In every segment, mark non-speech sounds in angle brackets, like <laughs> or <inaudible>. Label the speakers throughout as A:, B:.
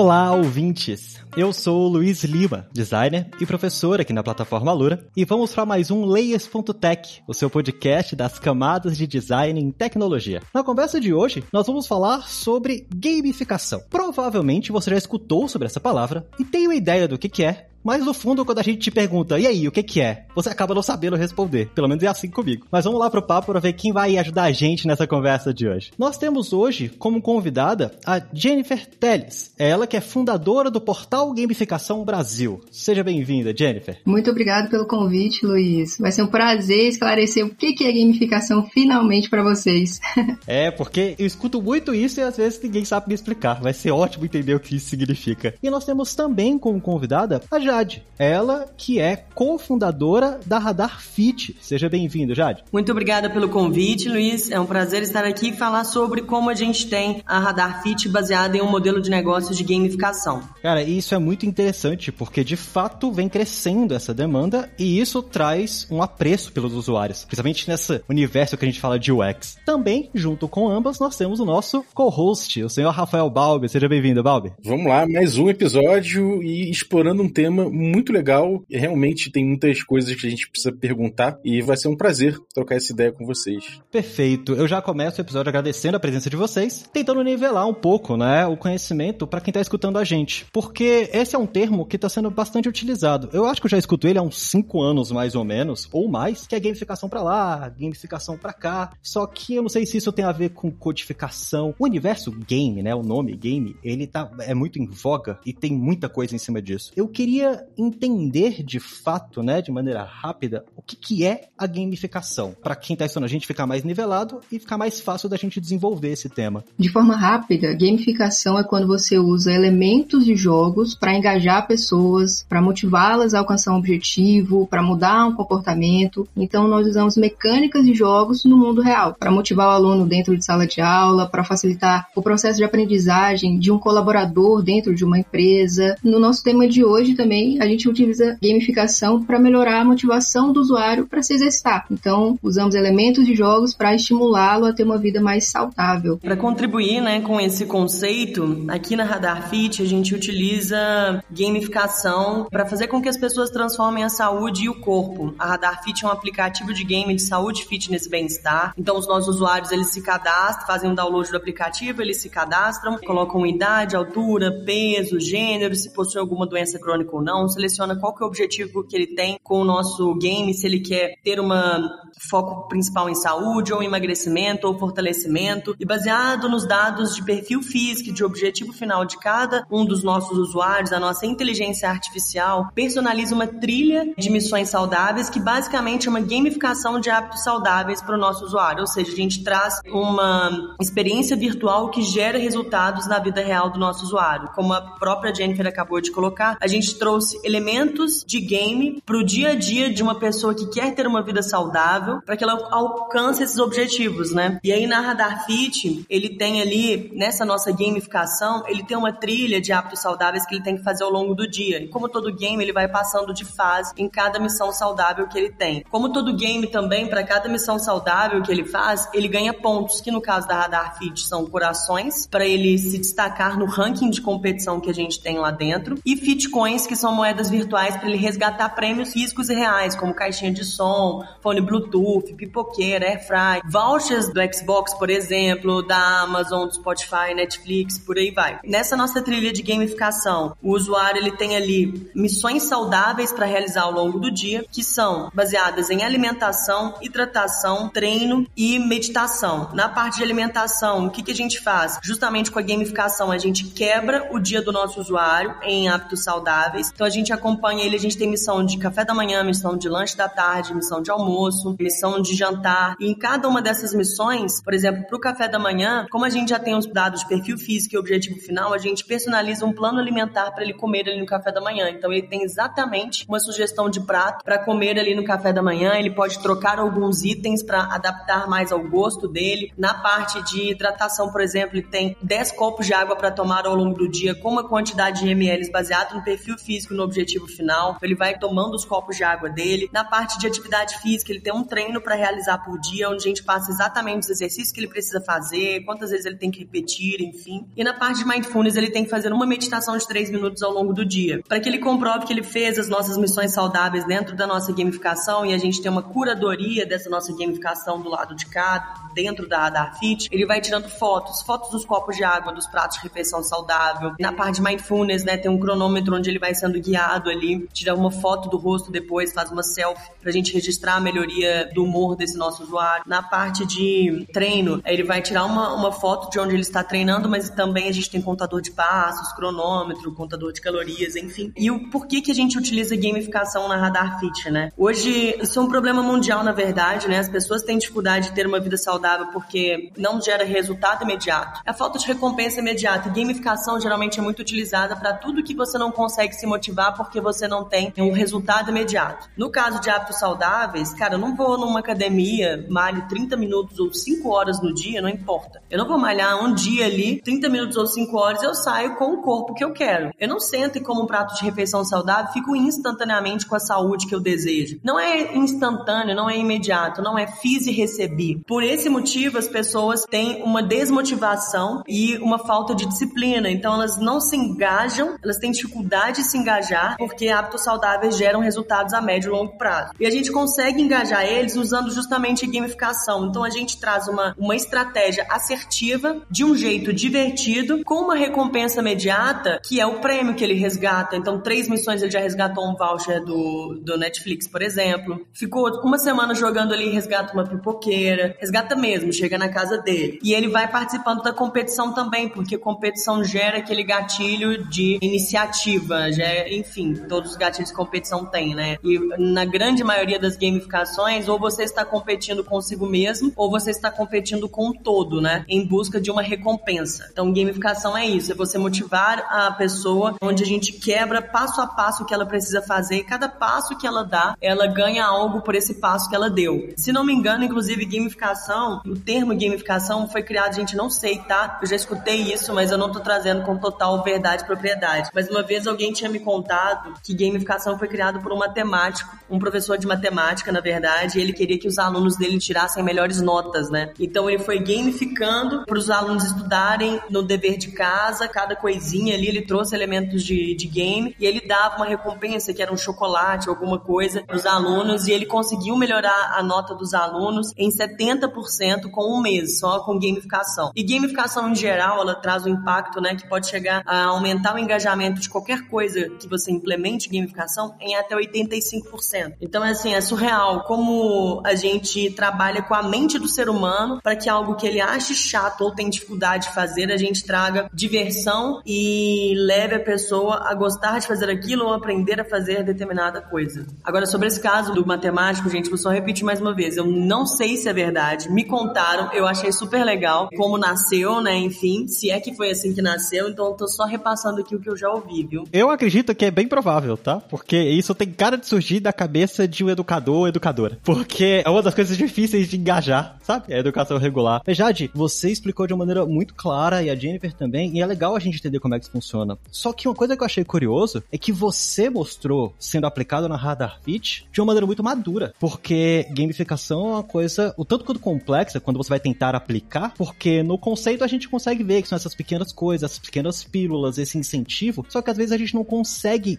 A: Olá, ouvintes! Eu sou Luiz Lima, designer e professor aqui na plataforma Lura, e vamos para mais um Layers.tech, o seu podcast das camadas de design em tecnologia. Na conversa de hoje, nós vamos falar sobre gamificação. Provavelmente você já escutou sobre essa palavra e tem uma ideia do que é, mas no fundo, quando a gente te pergunta, e aí, o que que é? Você acaba não sabendo responder. Pelo menos é assim comigo. Mas vamos lá pro papo para ver quem vai ajudar a gente nessa conversa de hoje. Nós temos hoje como convidada a Jennifer Teles. Ela que é fundadora do portal Gamificação Brasil. Seja bem-vinda, Jennifer.
B: Muito obrigado pelo convite, Luiz. Vai ser um prazer esclarecer o que é gamificação finalmente para vocês. <laughs>
A: é, porque eu escuto muito isso e às vezes ninguém sabe me explicar. Vai ser ótimo entender o que isso significa. E nós temos também como convidada a Jade. Ela que é cofundadora da Radar Fit. Seja bem-vindo, Jade.
C: Muito obrigada pelo convite, Luiz. É um prazer estar aqui e falar sobre como a gente tem a Radar Fit baseada em um modelo de negócio de gamificação.
A: Cara, isso é muito interessante porque de fato vem crescendo essa demanda e isso traz um apreço pelos usuários, principalmente nesse universo que a gente fala de UX. Também, junto com ambas, nós temos o nosso co-host, o senhor Rafael Balbi. Seja bem-vindo, Balbi.
D: Vamos lá, mais um episódio e explorando um tema tema muito legal. Realmente tem muitas coisas que a gente precisa perguntar e vai ser um prazer trocar essa ideia com vocês.
A: Perfeito. Eu já começo o episódio agradecendo a presença de vocês, tentando nivelar um pouco, né, o conhecimento para quem tá escutando a gente, porque esse é um termo que tá sendo bastante utilizado. Eu acho que eu já escuto ele há uns 5 anos mais ou menos, ou mais, que é gamificação para lá, gamificação para cá. Só que eu não sei se isso tem a ver com codificação. O universo game, né, o nome game, ele tá é muito em voga e tem muita coisa em cima disso. Eu queria entender de fato, né, de maneira rápida, o que, que é a gamificação, para quem está estudando a gente ficar mais nivelado e ficar mais fácil da gente desenvolver esse tema.
B: De forma rápida, gamificação é quando você usa elementos de jogos para engajar pessoas, para motivá-las a alcançar um objetivo, para mudar um comportamento. Então, nós usamos mecânicas de jogos no mundo real, para motivar o aluno dentro de sala de aula, para facilitar o processo de aprendizagem de um colaborador dentro de uma empresa. No nosso tema de hoje também também a gente utiliza gamificação para melhorar a motivação do usuário para se exercitar. Então, usamos elementos de jogos para estimulá-lo a ter uma vida mais saudável.
C: Para contribuir né, com esse conceito, aqui na Radar Fit a gente utiliza gamificação para fazer com que as pessoas transformem a saúde e o corpo. A Radar Fit é um aplicativo de game de saúde, fitness e bem-estar. Então, os nossos usuários eles se cadastram, fazem um download do aplicativo, eles se cadastram, colocam idade, altura, peso, gênero, se possui alguma doença crônica ou não não, seleciona qual que é o objetivo que ele tem com o nosso game, se ele quer ter uma foco principal em saúde ou emagrecimento ou fortalecimento e baseado nos dados de perfil físico de objetivo final de cada um dos nossos usuários, a nossa inteligência artificial personaliza uma trilha de missões saudáveis que basicamente é uma gamificação de hábitos saudáveis para o nosso usuário, ou seja, a gente traz uma experiência virtual que gera resultados na vida real do nosso usuário. Como a própria Jennifer acabou de colocar, a gente trouxe trouxe elementos de game para o dia a dia de uma pessoa que quer ter uma vida saudável, para que ela alcance esses objetivos, né? E aí na Radar Fit, ele tem ali, nessa nossa gamificação, ele tem uma trilha de hábitos saudáveis que ele tem que fazer ao longo do dia. E como todo game, ele vai passando de fase em cada missão saudável que ele tem. Como todo game também, para cada missão saudável que ele faz, ele ganha pontos, que no caso da Radar Fit são corações, para ele se destacar no ranking de competição que a gente tem lá dentro, e Fitcoins, que são moedas virtuais para ele resgatar prêmios físicos e reais, como caixinha de som, fone Bluetooth, pipoqueira, airfry, vouchers do Xbox, por exemplo, da Amazon, do Spotify, Netflix, por aí vai. Nessa nossa trilha de gamificação, o usuário ele tem ali missões saudáveis para realizar ao longo do dia, que são baseadas em alimentação, hidratação, treino e meditação. Na parte de alimentação, o que, que a gente faz? Justamente com a gamificação, a gente quebra o dia do nosso usuário em hábitos saudáveis Então a gente acompanha ele, a gente tem missão de café da manhã, missão de lanche da tarde, missão de almoço, missão de jantar. E em cada uma dessas missões, por exemplo, para o café da manhã, como a gente já tem os dados de perfil físico e objetivo final, a gente personaliza um plano alimentar para ele comer ali no café da manhã. Então ele tem exatamente uma sugestão de prato para comer ali no café da manhã. Ele pode trocar alguns itens para adaptar mais ao gosto dele. Na parte de hidratação, por exemplo, ele tem 10 copos de água para tomar ao longo do dia, com uma quantidade de ml baseado no perfil físico e no objetivo final. Ele vai tomando os copos de água dele. Na parte de atividade física, ele tem um treino para realizar por dia, onde a gente passa exatamente os exercícios que ele precisa fazer, quantas vezes ele tem que repetir, enfim. E na parte de mindfulness, ele tem que fazer uma meditação de 3 minutos ao longo do dia, para que ele comprove que ele fez as nossas missões saudáveis dentro da nossa gamificação e a gente tem uma curadoria dessa nossa gamificação do lado de cá, dentro da, da Fit. Ele vai tirando fotos, fotos dos copos de água, dos pratos de refeição saudável. Na parte de mindfulness, né, tem um cronômetro onde ele vai sendo guiado ali, tira uma foto do rosto depois, faz uma selfie pra gente registrar a melhoria do humor desse nosso usuário. Na parte de treino, ele vai tirar uma, uma foto de onde ele está treinando, mas também a gente tem contador de passos, cronômetro, contador de calorias, enfim. E o porquê que a gente utiliza gamificação na Radar Fit, né? Hoje, isso é um problema mundial, na verdade, né? As pessoas têm dificuldade de ter uma vida saudável porque não gera resultado imediato. A falta de recompensa imediata. E gamificação geralmente é muito utilizada para tudo que você não consegue se motivar porque você não tem um resultado imediato. No caso de hábitos saudáveis, cara, eu não vou numa academia, malho 30 minutos ou 5 horas no dia, não importa. Eu não vou malhar um dia ali, 30 minutos ou 5 horas, eu saio com o corpo que eu quero. Eu não sento e como um prato de refeição saudável, fico instantaneamente com a saúde que eu desejo. Não é instantâneo, não é imediato, não é fiz e recebi. Por esse motivo, as pessoas têm uma desmotivação e uma falta de disciplina. Então, elas não se engajam, elas têm dificuldade de se engajar porque hábitos saudáveis geram resultados a médio e longo prazo. E a gente consegue engajar eles usando justamente gamificação. Então, a gente traz uma, uma estratégia assertiva, de um jeito divertido, com uma recompensa imediata, que é o prêmio que ele resgata. Então, três missões ele já resgatou um voucher do, do Netflix, por exemplo. Ficou uma semana jogando ali, resgata uma pipoqueira. Resgata mesmo, chega na casa dele. E ele vai participando da competição também, porque competição gera aquele gatilho de iniciativa, já, enfim, todos os gatilhos de competição têm, né? E na grande maioria das gamificações, ou você está competindo consigo mesmo, ou você está competindo com o todo, né? Em busca de uma recompensa. Então, gamificação é isso, é você motivar a pessoa onde a gente quebra passo a passo o que ela precisa fazer e cada passo que ela dá, ela ganha algo por esse passo que ela deu. Se não me engano, inclusive, gamificação, o termo gamificação foi criado, gente não sei, tá? Eu já escutei isso, mas eu não tô trazendo com total verdade e propriedade. Mas uma vez alguém tinha me contado que gamificação foi criado por um matemático, um professor de matemática, na verdade, e ele queria que os alunos dele tirassem melhores notas, né? Então ele foi gamificando para os alunos estudarem no dever de casa, cada coisinha ali, ele trouxe elementos de, de game e ele dava uma recompensa que era um chocolate, alguma coisa, para os alunos e ele conseguiu melhorar a nota dos alunos em 70% com um mês, só com gamificação. E gamificação em geral, ela traz um impacto, né, que pode chegar a aumentar o engajamento de qualquer coisa que você implemente gamificação em até 85%. Então, é assim, é surreal como a gente trabalha com a mente do ser humano para que algo que ele ache chato ou tem dificuldade de fazer, a gente traga diversão e leve a pessoa a gostar de fazer aquilo ou aprender a fazer determinada coisa. Agora, sobre esse caso do matemático, gente, vou só repetir mais uma vez. Eu não sei se é verdade. Me contaram, eu achei super legal como nasceu, né? Enfim, se é que foi assim que nasceu, então eu tô só repassando aqui o que eu já ouvi, viu?
A: Eu acredito que é bem provável, tá? Porque isso tem cara de surgir da cabeça de um educador ou educadora. Porque é uma das coisas difíceis de engajar, sabe? É a educação regular. Mas, Jade, você explicou de uma maneira muito clara, e a Jennifer também, e é legal a gente entender como é que isso funciona. Só que uma coisa que eu achei curioso é que você mostrou sendo aplicado na Radar Fit de uma maneira muito madura. Porque gamificação é uma coisa o tanto quanto complexa quando você vai tentar aplicar, porque no conceito a gente consegue ver que são essas pequenas coisas, essas pequenas pílulas, esse incentivo, só que às vezes a gente não consegue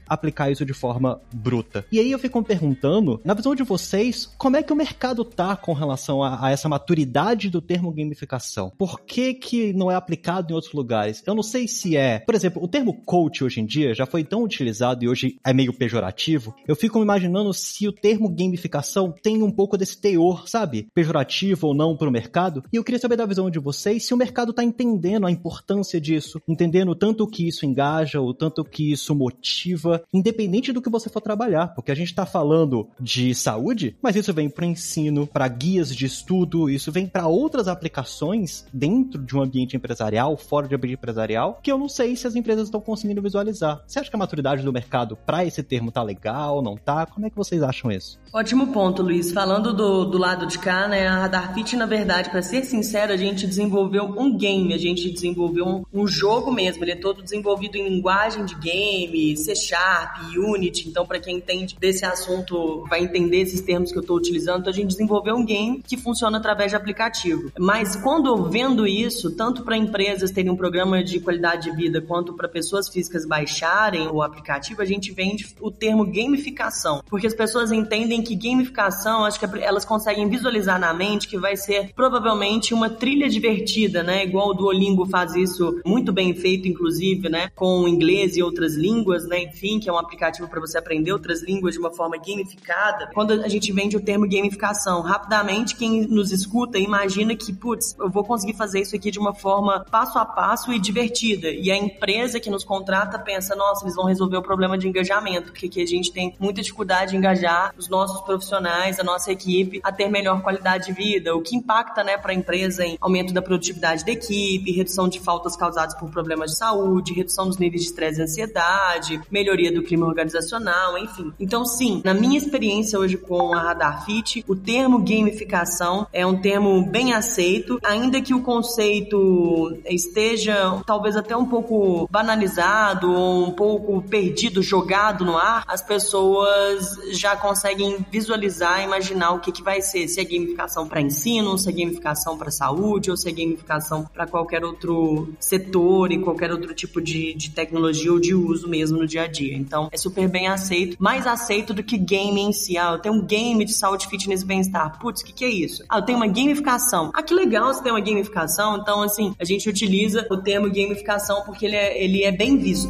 A: aplicar isso de forma bruta. E aí eu fico me perguntando, na visão de vocês, como é que o mercado tá com relação a, a essa maturidade do termo gamificação? Por que que não é aplicado em outros lugares? Eu não sei se é, por exemplo, o termo coach hoje em dia já foi tão utilizado e hoje é meio pejorativo. Eu fico imaginando se o termo gamificação tem um pouco desse teor, sabe? Pejorativo ou não para o mercado. E eu queria saber da visão de vocês se o mercado está entendendo a importância disso, entendendo tanto que isso engaja, o tanto que isso motiva motiva, independente do que você for trabalhar, porque a gente está falando de saúde, mas isso vem para ensino, para guias de estudo, isso vem para outras aplicações dentro de um ambiente empresarial, fora de ambiente empresarial, que eu não sei se as empresas estão conseguindo visualizar. Você acha que a maturidade do mercado para esse termo tá legal, não tá? Como é que vocês acham isso?
C: Ótimo ponto, Luiz. Falando do, do lado de cá, né, a Radar Fit, na verdade, para ser sincero, a gente desenvolveu um game, a gente desenvolveu um, um jogo mesmo, ele é todo desenvolvido em linguagem de game, C Sharp, Unity, então para quem entende desse assunto vai entender esses termos que eu estou utilizando, então a gente desenvolveu um game que funciona através de aplicativo. Mas quando vendo isso, tanto para empresas terem um programa de qualidade de vida, quanto para pessoas físicas baixarem o aplicativo, a gente vende o termo gamificação, porque as pessoas entendem que gamificação, acho que elas conseguem visualizar na mente que vai ser provavelmente uma trilha divertida, né? Igual o Duolingo faz isso muito bem feito, inclusive, né? Com inglês e outras línguas, né? Enfim, que é um aplicativo para você aprender outras línguas de uma forma gamificada. Quando a gente vende o termo gamificação, rapidamente quem nos escuta imagina que, putz, eu vou conseguir fazer isso aqui de uma forma passo a passo e divertida. E a empresa que nos contrata pensa, nossa, eles vão resolver o problema de engajamento, porque aqui a gente tem muita dificuldade de engajar os nossos profissionais, a nossa equipe, a ter melhor qualidade de vida, o que impacta, né, para a empresa em aumento da produtividade da equipe, redução de faltas causadas por problemas de saúde, redução dos níveis de estresse e ansiedade, melhoria do clima organizacional, enfim. Então, sim, na minha experiência hoje com a Radar Fit, o termo gamificação é um termo bem aceito, ainda que o conceito esteja talvez até um pouco banalizado ou um pouco perdido, jogado no ar, as pessoas já conseguem visualizar, imaginar o que, que vai ser, se é gamificação para ensino, se é gamificação para saúde ou se é gamificação para qualquer outro setor e qualquer outro tipo de, de tecnologia ou de uso mesmo no dia a dia. Então, é super bem aceito, mais aceito do que game em si. Ah, eu tenho um game de saúde, fitness e bem-estar. Putz, o que, que é isso? Ah, eu tenho uma gamificação. Ah, que legal você tem uma gamificação. Então, assim, a gente utiliza o termo gamificação porque ele é, ele é bem visto.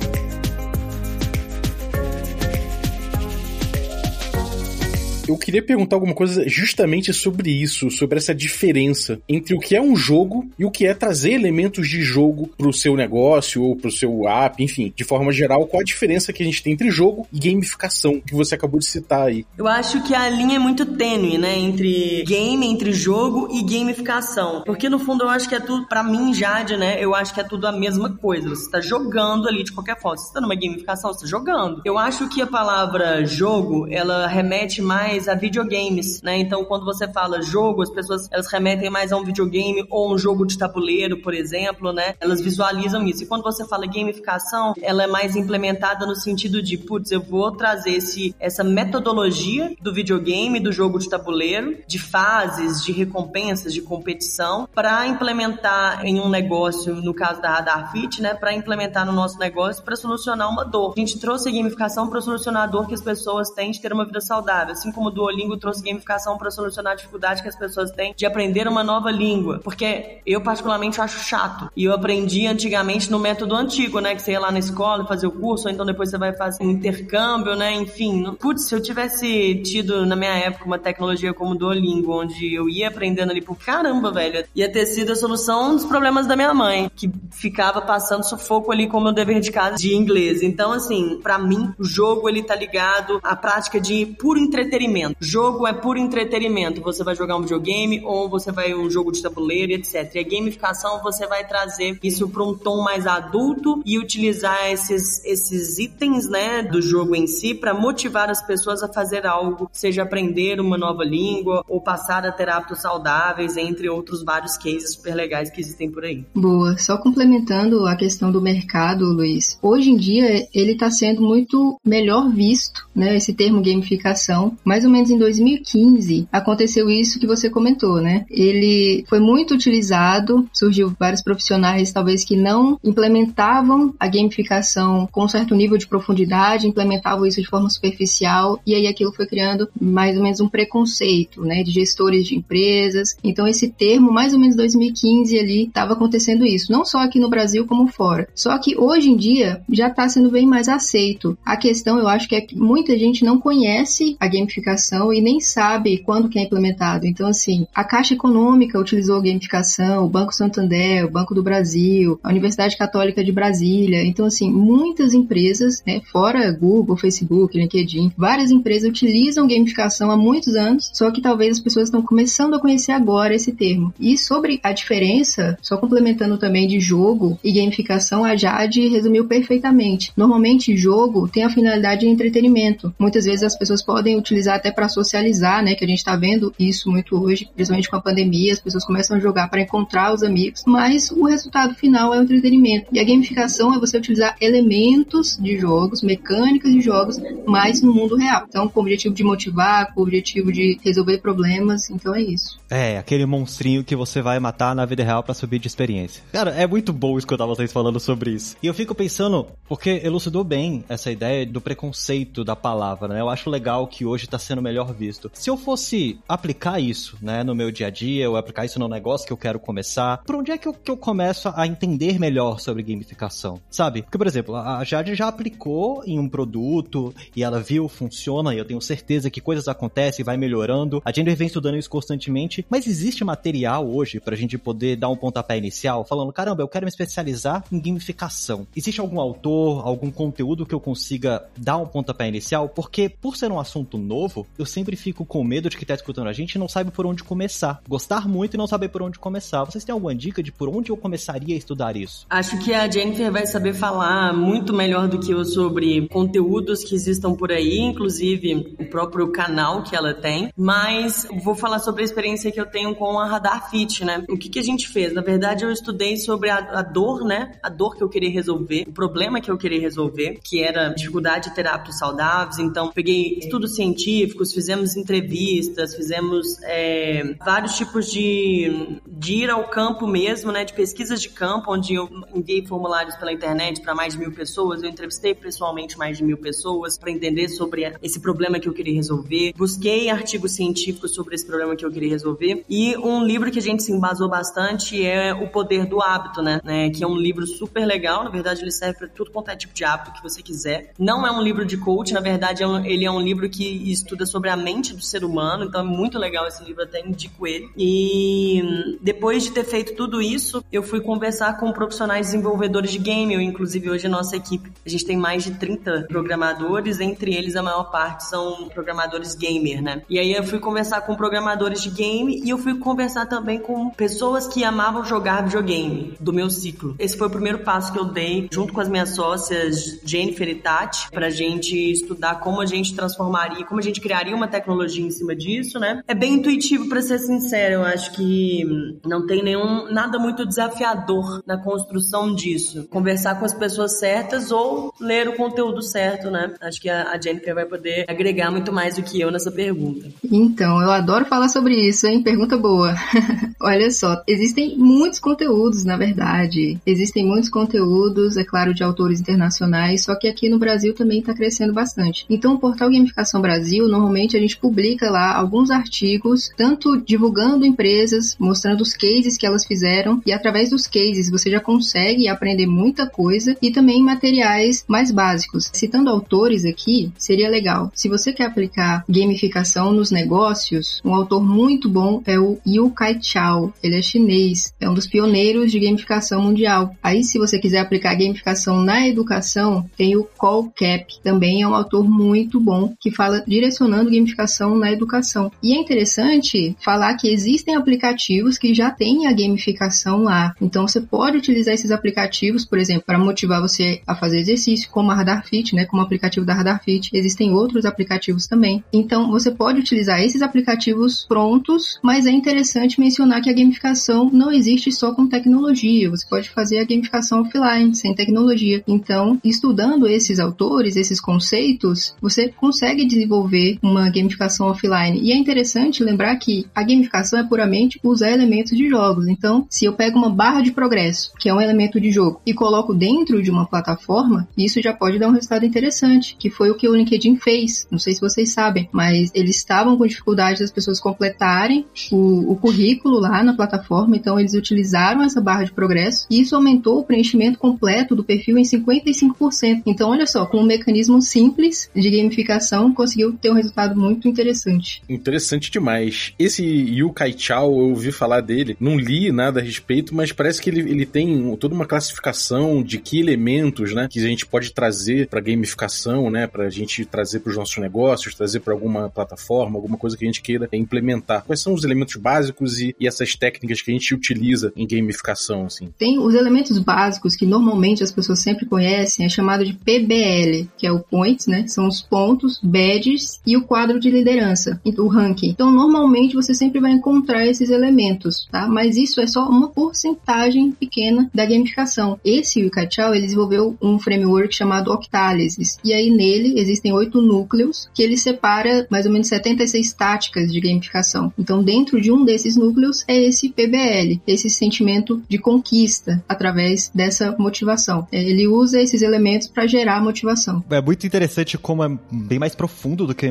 D: Eu queria perguntar alguma coisa justamente sobre isso, sobre essa diferença entre o que é um jogo e o que é trazer elementos de jogo pro seu negócio ou pro seu app, enfim, de forma geral, qual a diferença que a gente tem entre jogo e gamificação, que você acabou de citar aí.
C: Eu acho que a linha é muito tênue, né, entre game, entre jogo e gamificação, porque no fundo eu acho que é tudo, para mim, Jade, né, eu acho que é tudo a mesma coisa, você tá jogando ali de qualquer forma, você tá numa gamificação, você tá jogando. Eu acho que a palavra jogo, ela remete mais mais a videogames, né? Então, quando você fala jogo, as pessoas elas remetem mais a um videogame ou um jogo de tabuleiro, por exemplo, né? Elas visualizam isso. E quando você fala gamificação, ela é mais implementada no sentido de, putz, eu vou trazer esse, essa metodologia do videogame, do jogo de tabuleiro, de fases, de recompensas, de competição, para implementar em um negócio, no caso da Radar Fit, né? Para implementar no nosso negócio para solucionar uma dor. A gente trouxe a gamificação para solucionar a dor que as pessoas têm de ter uma vida saudável, assim como o Duolingo trouxe gamificação para solucionar a dificuldade que as pessoas têm de aprender uma nova língua. Porque eu, particularmente, acho chato. E eu aprendi antigamente no método antigo, né? Que você ia lá na escola fazer o curso, ou então depois você vai fazer intercâmbio, né? Enfim. Putz, se eu tivesse tido na minha época uma tecnologia como o Duolingo, onde eu ia aprendendo ali por caramba, velho, ia ter sido a solução dos problemas da minha mãe, que ficava passando sufoco ali com o meu dever de casa de inglês. Então, assim, para mim, o jogo ele tá ligado à prática de puro entretenimento entretenimento. Jogo é puro entretenimento. Você vai jogar um videogame ou você vai um jogo de tabuleiro, etc. E a gamificação você vai trazer isso para um tom mais adulto e utilizar esses, esses itens, né, do jogo em si para motivar as pessoas a fazer algo, seja aprender uma nova língua ou passar a ter hábitos saudáveis, entre outros vários cases super legais que existem por aí.
B: Boa. Só complementando a questão do mercado, Luiz. Hoje em dia ele está sendo muito melhor visto, né, esse termo gamificação, mais ou menos em 2015 aconteceu isso que você comentou, né? Ele foi muito utilizado, surgiu vários profissionais talvez que não implementavam a gamificação com um certo nível de profundidade, implementavam isso de forma superficial e aí aquilo foi criando mais ou menos um preconceito, né, de gestores de empresas. Então esse termo, mais ou menos 2015 ali, estava acontecendo isso, não só aqui no Brasil como fora. Só que hoje em dia já está sendo bem mais aceito. A questão, eu acho que é que muita gente não conhece a gamificação gamificação e nem sabe quando que é implementado. Então, assim, a Caixa Econômica utilizou gamificação, o Banco Santander, o Banco do Brasil, a Universidade Católica de Brasília. Então, assim, muitas empresas, né, fora Google, Facebook, LinkedIn, várias empresas utilizam gamificação há muitos anos, só que talvez as pessoas estão começando a conhecer agora esse termo. E sobre a diferença, só complementando também de jogo e gamificação, a Jade resumiu perfeitamente. Normalmente, jogo tem a finalidade de entretenimento. Muitas vezes as pessoas podem utilizar até para socializar, né? Que a gente está vendo isso muito hoje, principalmente com a pandemia, as pessoas começam a jogar para encontrar os amigos, mas o resultado final é o entretenimento. E a gamificação é você utilizar elementos de jogos, mecânicas de jogos, mas no mundo real. Então, com o objetivo de motivar, com o objetivo de resolver problemas, então é isso.
A: É, aquele monstrinho que você vai matar na vida real para subir de experiência. Cara, é muito bom escutar vocês falando sobre isso. E eu fico pensando, porque elucidou bem essa ideia do preconceito da palavra, né? Eu acho legal que hoje tá sendo melhor visto. Se eu fosse aplicar isso, né, no meu dia a dia, ou aplicar isso no negócio que eu quero começar, por onde é que eu, que eu começo a entender melhor sobre gamificação? Sabe? Porque, por exemplo, a Jade já aplicou em um produto e ela viu, funciona, e eu tenho certeza que coisas acontecem, vai melhorando. A gente vem estudando isso constantemente, mas existe material hoje pra gente poder dar um pontapé inicial, falando, caramba, eu quero me especializar em gamificação. Existe algum autor, algum conteúdo que eu consiga dar um pontapé inicial? Porque, por ser um assunto novo, eu sempre fico com medo de que tá escutando a gente e não sabe por onde começar. Gostar muito e não saber por onde começar. Vocês têm alguma dica de por onde eu começaria a estudar isso?
C: Acho que a Jennifer vai saber falar muito melhor do que eu sobre conteúdos que existam por aí, inclusive o próprio canal que ela tem. Mas vou falar sobre a experiência que eu tenho com a Radar Fit, né? O que, que a gente fez? Na verdade, eu estudei sobre a, a dor, né? A dor que eu queria resolver, o problema que eu queria resolver, que era dificuldade de ter hábitos saudáveis. Então, peguei estudos científicos, fizemos entrevistas, fizemos é, vários tipos de, de ir ao campo mesmo, né? De pesquisas de campo, onde eu enviei formulários pela internet para mais de mil pessoas. Eu entrevistei pessoalmente mais de mil pessoas para entender sobre esse problema que eu queria resolver. Busquei artigos científicos sobre esse problema que eu queria resolver. E um livro que a gente se embasou bastante é O Poder do Hábito, né? É, que é um livro super legal. Na verdade, ele serve para tudo quanto é tipo de hábito que você quiser. Não é um livro de coach, na verdade, é um, ele é um livro que estuda sobre a mente do ser humano. Então é muito legal esse livro, até indico ele. E depois de ter feito tudo isso, eu fui conversar com profissionais desenvolvedores de game. Eu, inclusive, hoje a nossa equipe, a gente tem mais de 30 programadores, entre eles a maior parte são programadores gamer, né? E aí eu fui conversar com programadores de game e eu fui conversar também com pessoas que amavam jogar videogame do meu ciclo. Esse foi o primeiro passo que eu dei junto com as minhas sócias Jennifer e Tati pra gente estudar como a gente transformaria, como a gente criaria uma tecnologia em cima disso, né? É bem intuitivo para ser sincero, eu acho que não tem nenhum nada muito desafiador na construção disso. Conversar com as pessoas certas ou ler o conteúdo certo, né? Acho que a, a Jennifer vai poder agregar muito mais do que eu nessa pergunta.
B: Então, eu adoro falar sobre isso, hein? Pergunta boa. <laughs> Olha só, existem muitos conteúdos, na verdade. Existem muitos conteúdos, é claro, de autores internacionais, só que aqui no Brasil também está crescendo bastante. Então, o portal Gamificação Brasil, normalmente a gente publica lá alguns artigos, tanto divulgando empresas, mostrando os cases que elas fizeram, e através dos cases você já consegue aprender muita coisa, e também materiais mais básicos. Citando autores aqui, seria legal. Se você quer aplicar gamificação nos negócios, um autor muito bom é o Yu Kai Chao. Ele é chinês, é um dos pioneiros de gamificação mundial. Aí, se você quiser aplicar gamificação na educação, tem o Call Cap, também é um autor muito bom que fala direcionando gamificação na educação. E é interessante falar que existem aplicativos que já têm a gamificação lá. Então, você pode utilizar esses aplicativos, por exemplo, para motivar você a fazer exercício, como a Radar Fit, né, como o aplicativo da Radar Fit. Existem outros aplicativos também. Então, você pode utilizar esses aplicativos prontos, mas é interessante mencionar que a gamificação não existe só com tecnologia. Você pode fazer a gamificação offline, sem tecnologia. Então, estudando esses autores, esses conceitos, você consegue desenvolver uma gamificação offline. E é interessante lembrar que a gamificação é puramente usar elementos de jogos. Então, se eu pego uma barra de progresso, que é um elemento de jogo, e coloco dentro de uma plataforma, isso já pode dar um resultado interessante, que foi o que o LinkedIn fez. Não sei se vocês sabem, mas eles estavam com dificuldade das pessoas completarem o, o currículo lá na plataforma, então eles utilizaram essa barra de progresso e isso aumentou o preenchimento completo do perfil em 55%. Então, olha só, com um mecanismo simples de gamificação, conseguiu ter um resultado muito interessante.
D: Interessante demais. Esse Yu Kai Chao, eu ouvi falar dele, não li nada a respeito, mas parece que ele, ele tem toda uma classificação de que elementos, né, que a gente pode trazer para gamificação, né, para a gente trazer para os nossos negócios, trazer para alguma plataforma, alguma coisa que a gente queira implementar. Quais são os elementos básicos e, e essas técnicas que a gente utiliza em gamificação, assim?
B: Tem os elementos básicos que normalmente as pessoas sempre conhecem, é chamado de PBL, que é o points, né, são os pontos, badges e o quadro de liderança, o ranking. Então, normalmente você sempre vai encontrar esses elementos, tá? Mas isso é só uma porcentagem pequena da gamificação. Esse Yucachao, ele desenvolveu um framework chamado Octalysis, e aí nele existem oito núcleos que ele separa mais ou menos 76 táticas de gamificação. Então, dentro de um desses núcleos é esse PBL, esse sentimento de conquista através dessa motivação. É, ele usa esses elementos para gerar motivação.
A: É muito interessante como é bem mais profundo do que eu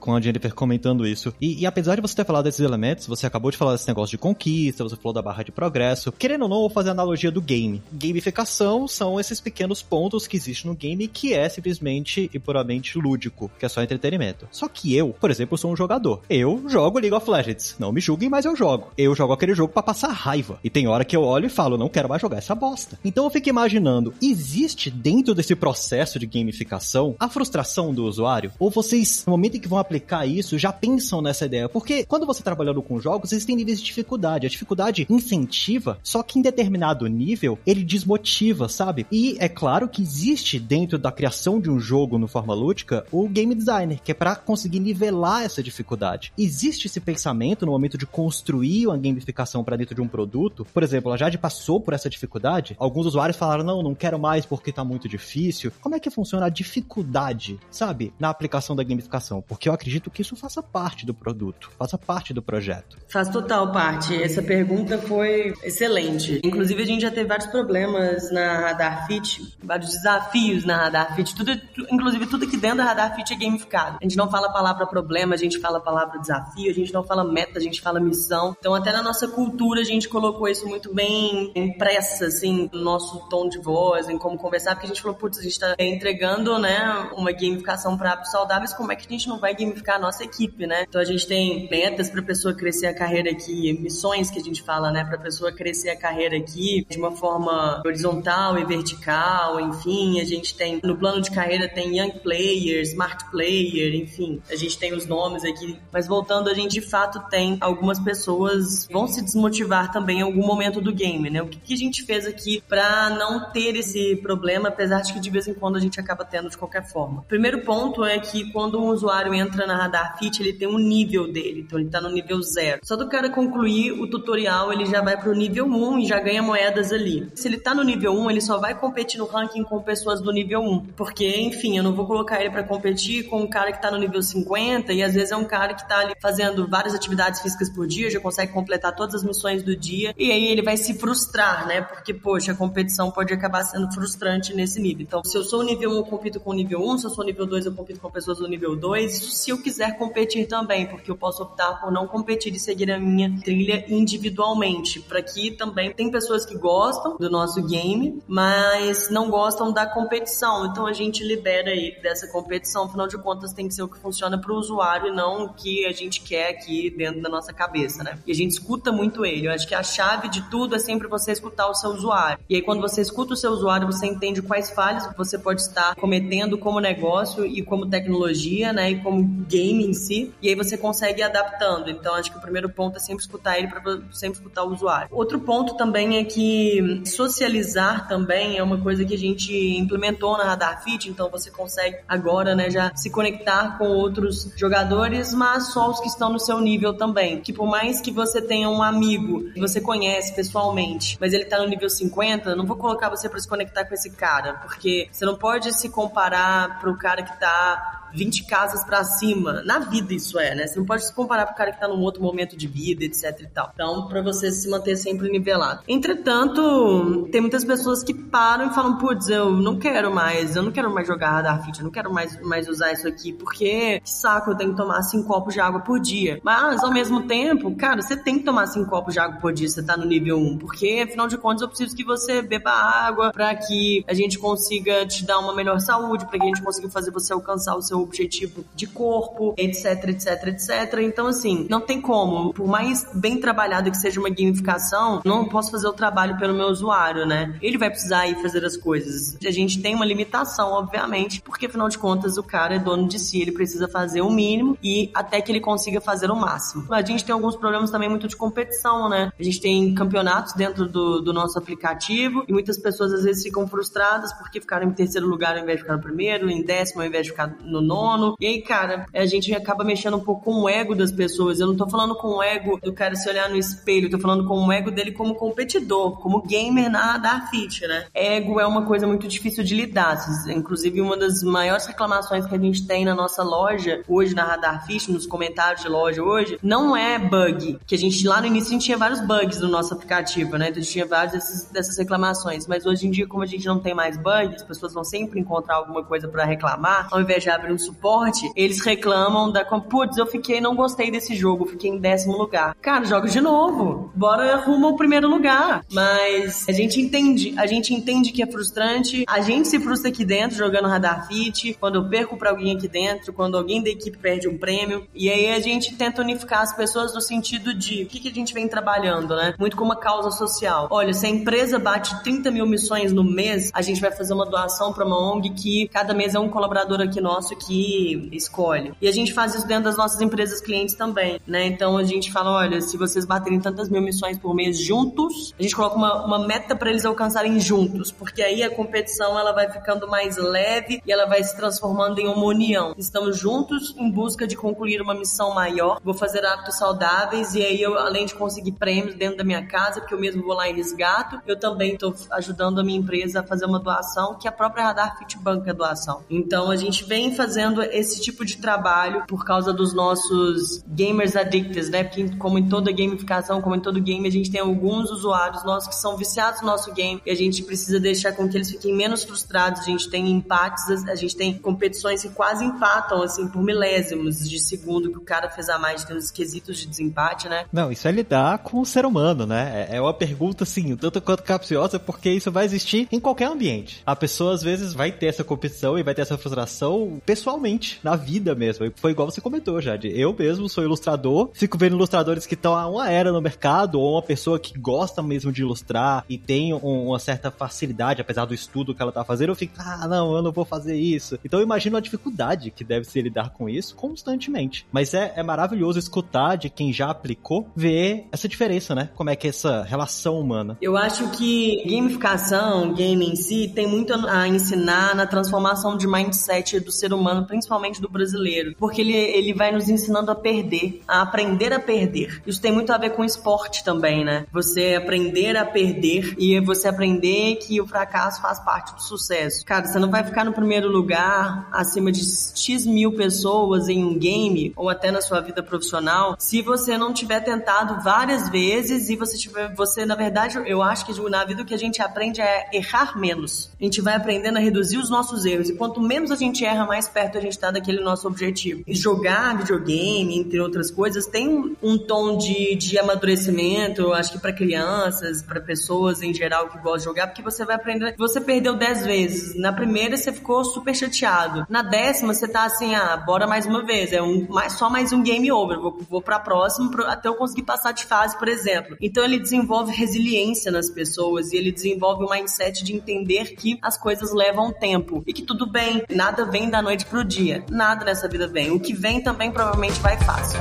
A: com a Jennifer comentando isso. E, e apesar de você ter falado desses elementos, você acabou de falar desse negócio de conquista, você falou da barra de progresso. Querendo ou não, vou fazer a analogia do game. Gamificação são esses pequenos pontos que existem no game que é simplesmente e puramente lúdico, que é só entretenimento. Só que eu, por exemplo, sou um jogador. Eu jogo League of Legends. Não me julguem, mas eu jogo. Eu jogo aquele jogo para passar raiva. E tem hora que eu olho e falo, não quero mais jogar essa bosta. Então eu fico imaginando, existe dentro desse processo de gamificação a frustração do usuário? Ou vocês, no momento em que vão aplicar isso, já pensam nessa ideia? Porque quando você trabalhando com jogos, existem níveis de dificuldade. A dificuldade incentiva, só que em determinado nível, ele desmotiva, sabe? E é claro que existe dentro da criação de um jogo no forma lúdica o game designer, que é para conseguir nivelar essa dificuldade. Existe esse pensamento no momento de construir uma gamificação para dentro de um produto? Por exemplo, a Jade passou por essa dificuldade. Alguns usuários falaram: "Não, não quero mais porque tá muito difícil". Como é que funciona a dificuldade, sabe, na aplicação da gamificação? Porque eu acredito que isso faça parte do produto, faça parte do projeto.
C: Faz total parte. Essa pergunta foi excelente. Inclusive, a gente já teve vários problemas na Radar Fit, vários desafios na Radar Fit. Tudo, inclusive, tudo aqui dentro da Radar Fit é gamificado. A gente não fala a palavra problema, a gente fala a palavra desafio, a gente não fala meta, a gente fala missão. Então, até na nossa cultura, a gente colocou isso muito bem impressa, assim, no nosso tom de voz, em como conversar, porque a gente falou, putz, a gente tá entregando, né, uma gamificação para hábitos saudáveis, como é que a gente não vai gamificar a nossa equipe, né? Então, a gente tem metas para pessoa crescer a carreira aqui, missões que a gente fala, né, para pessoa crescer a carreira aqui de uma forma horizontal e vertical, enfim, a gente tem no plano de carreira tem young player, smart player, enfim, a gente tem os nomes aqui, mas voltando, a gente de fato tem algumas pessoas vão se desmotivar também em algum momento do game, né? O que, que a gente fez aqui para não ter esse problema, apesar de que de vez em quando a gente acaba tendo de qualquer forma. Primeiro ponto é que quando usuário entra na Radar Fit, ele tem um nível dele, então ele tá no nível zero. Só do cara concluir o tutorial, ele já vai pro nível 1 e já ganha moedas ali. Se ele tá no nível 1, ele só vai competir no ranking com pessoas do nível 1, porque, enfim, eu não vou colocar ele para competir com um cara que tá no nível 50 e às vezes é um cara que tá ali fazendo várias atividades físicas por dia, já consegue completar todas as missões do dia e aí ele vai se frustrar, né? Porque, poxa, a competição pode acabar sendo frustrante nesse nível. Então, se eu sou nível 1, eu compito com nível 1, se eu sou nível 2, eu compito com pessoas do nível 2, isso se eu quiser competir também, porque eu posso optar por não competir e seguir a minha trilha individualmente, para que também tem pessoas que gostam do nosso game, mas não gostam da competição. Então a gente libera aí dessa competição, afinal de contas tem que ser o que funciona para o usuário e não o que a gente quer aqui dentro da nossa cabeça, né? E a gente escuta muito ele. Eu acho que a chave de tudo é sempre você escutar o seu usuário. E aí quando você escuta o seu usuário, você entende quais falhas você pode estar cometendo como negócio e como tecnologia, né? E como game em si. E aí você consegue ir adaptando. Então acho que o primeiro ponto é sempre escutar ele para sempre escutar o usuário. Outro ponto também é que socializar também é uma coisa que a gente implementou na Radar Fit, então você consegue agora, né, já se conectar com outros jogadores, mas só os que estão no seu nível também. Que por mais que você tenha um amigo que você conhece pessoalmente, mas ele tá no nível 50, não vou colocar você para se conectar com esse cara, porque você não pode se comparar pro cara que tá 20 casas para cima. Na vida isso é, né? Você não pode se comparar com o cara que tá num outro momento de vida, etc e tal. Então, para você se manter sempre nivelado. Entretanto, tem muitas pessoas que param e falam, putz, eu não quero mais, eu não quero mais jogar Radar Fit, eu não quero mais, mais usar isso aqui, porque que saco, eu tenho que tomar 5 copos de água por dia. Mas, ao mesmo tempo, cara, você tem que tomar 5 copos de água por dia, você tá no nível 1, porque, afinal de contas, eu preciso que você beba água para que a gente consiga te dar uma melhor saúde, para que a gente consiga fazer você alcançar o seu seu objetivo de corpo, etc, etc, etc. Então, assim, não tem como. Por mais bem trabalhado que seja uma gamificação, não posso fazer o trabalho pelo meu usuário, né? Ele vai precisar ir fazer as coisas. A gente tem uma limitação, obviamente, porque afinal de contas o cara é dono de si, ele precisa fazer o mínimo e até que ele consiga fazer o máximo. A gente tem alguns problemas também muito de competição, né? A gente tem campeonatos dentro do, do nosso aplicativo e muitas pessoas às vezes ficam frustradas porque ficaram em terceiro lugar ao invés de ficar no primeiro, em décimo ao invés de ficar no nono. E aí, cara, a gente acaba mexendo um pouco com o ego das pessoas. Eu não tô falando com o ego do cara se olhar no espelho, tô falando com o ego dele como competidor, como gamer na Darfit, né? Ego é uma coisa muito difícil de lidar. Inclusive, uma das maiores reclamações que a gente tem na nossa loja hoje na Radar Fish, nos comentários de loja hoje, não é bug. Que a gente lá no início a gente tinha vários bugs no nosso aplicativo, né? Então a gente tinha várias dessas, dessas reclamações. Mas hoje em dia, como a gente não tem mais bugs, as pessoas vão sempre encontrar alguma coisa para reclamar. Ao invés de abrir um suporte, eles reclamam da. Putz, eu fiquei, não gostei desse jogo, fiquei em décimo lugar. Cara, joga de novo. Bora rumo ao primeiro lugar. Mas a gente entende, a gente entende que é frustrante. A gente se frustra aqui dentro jogando Radar Fit, quando eu perco para alguém aqui dentro, quando alguém da equipe perde um prêmio. E aí a gente tenta unificar as pessoas no sentido de o que, que a gente vem trabalhando, né? Muito com uma causa social. Olha, se a empresa bate 30 mil missões no mês, a gente vai fazer uma doação para uma ONG que cada mês é um colaborador aqui nosso que escolhe. E a gente faz isso dentro das nossas empresas clientes também, né? Então a gente fala, olha, se vocês baterem tantas mil missões por mês juntos, a gente coloca uma, uma meta para eles alcançarem juntos, porque aí a competição ela vai ficando mais leve e ela vai se transformando em uma união. Estamos juntos em busca de concluir uma missão maior. Vou fazer hábitos saudáveis e aí eu, além de conseguir prêmios dentro da minha casa, porque eu mesmo vou lá e resgato, eu também estou ajudando a minha empresa a fazer uma doação que a própria Radar Fit banca doação. Então a gente vem fazendo esse tipo de trabalho por causa dos nossos gamers addicts, né? Porque como em toda gamificação, como em todo game, a gente tem alguns usuários nossos que são viciados no nosso game e a gente precisa deixar com que eles fiquem menos frustrados. A gente tem empates, a gente tem competições que quase empatam, assim, por milésimos de segundo que o cara fez a mais, tem uns quesitos de desempate, né?
A: Não, isso é lidar com o ser humano, né? É, é uma pergunta, assim, tanto quanto capciosa, porque isso vai existir em qualquer ambiente. A pessoa, às vezes, vai ter essa competição e vai ter essa frustração pessoalmente, na vida mesmo. Foi igual você comentou, Jade. Eu mesmo sou ilustrador, fico vendo ilustradores que estão há uma era no mercado, ou uma pessoa que gosta mesmo de ilustrar e tem um, uma certa facilidade, apesar do estudo que ela tá fazendo, eu fico, ah, não, eu não vou fazer isso. Então eu imagino a dificuldade que deve ser lidar com isso constantemente. Mas é, é maravilhoso escutar de quem já aplicou, ver essa diferença, né? Como é que é essa relação humana.
C: Eu acho que gamificação, game em si, tem muito a ensinar na transformação de mindset do ser humano, principalmente do brasileiro. Porque ele, ele vai nos ensinando a perder, a aprender a perder. Isso tem muito a ver com esporte também, né? Você aprender a perder e você aprender que o fracasso faz parte do sucesso. Cara, você não vai ficar no primeiro lugar acima de X mil pessoas em um game ou até na sua vida profissional se você não tiver tentado várias vezes e você tiver, você, na verdade, eu acho que na vida o que a gente aprende é errar menos. A gente vai aprendendo a reduzir os nossos erros e quanto menos a gente erra, mais perto a gente está daquele nosso objetivo. E jogar videogame, entre outras coisas, tem um, um tom de, de amadurecimento, eu acho que para crianças, para pessoas em geral que gostam de jogar, porque você vai aprender. Você perdeu 10 vezes. Na primeira você ficou super chateado. Na décima você tá assim, ah, bora mais uma vez. É um, mais, só mais um game over. Vou, vou pra próxima até eu conseguir passar de fase, por exemplo. Então ele desenvolve resiliência nas pessoas e ele desenvolve o mindset de entender que as coisas levam tempo e que tudo bem, nada vem da noite pro dia. Nada nessa vida vem. O que vem também provavelmente vai fácil.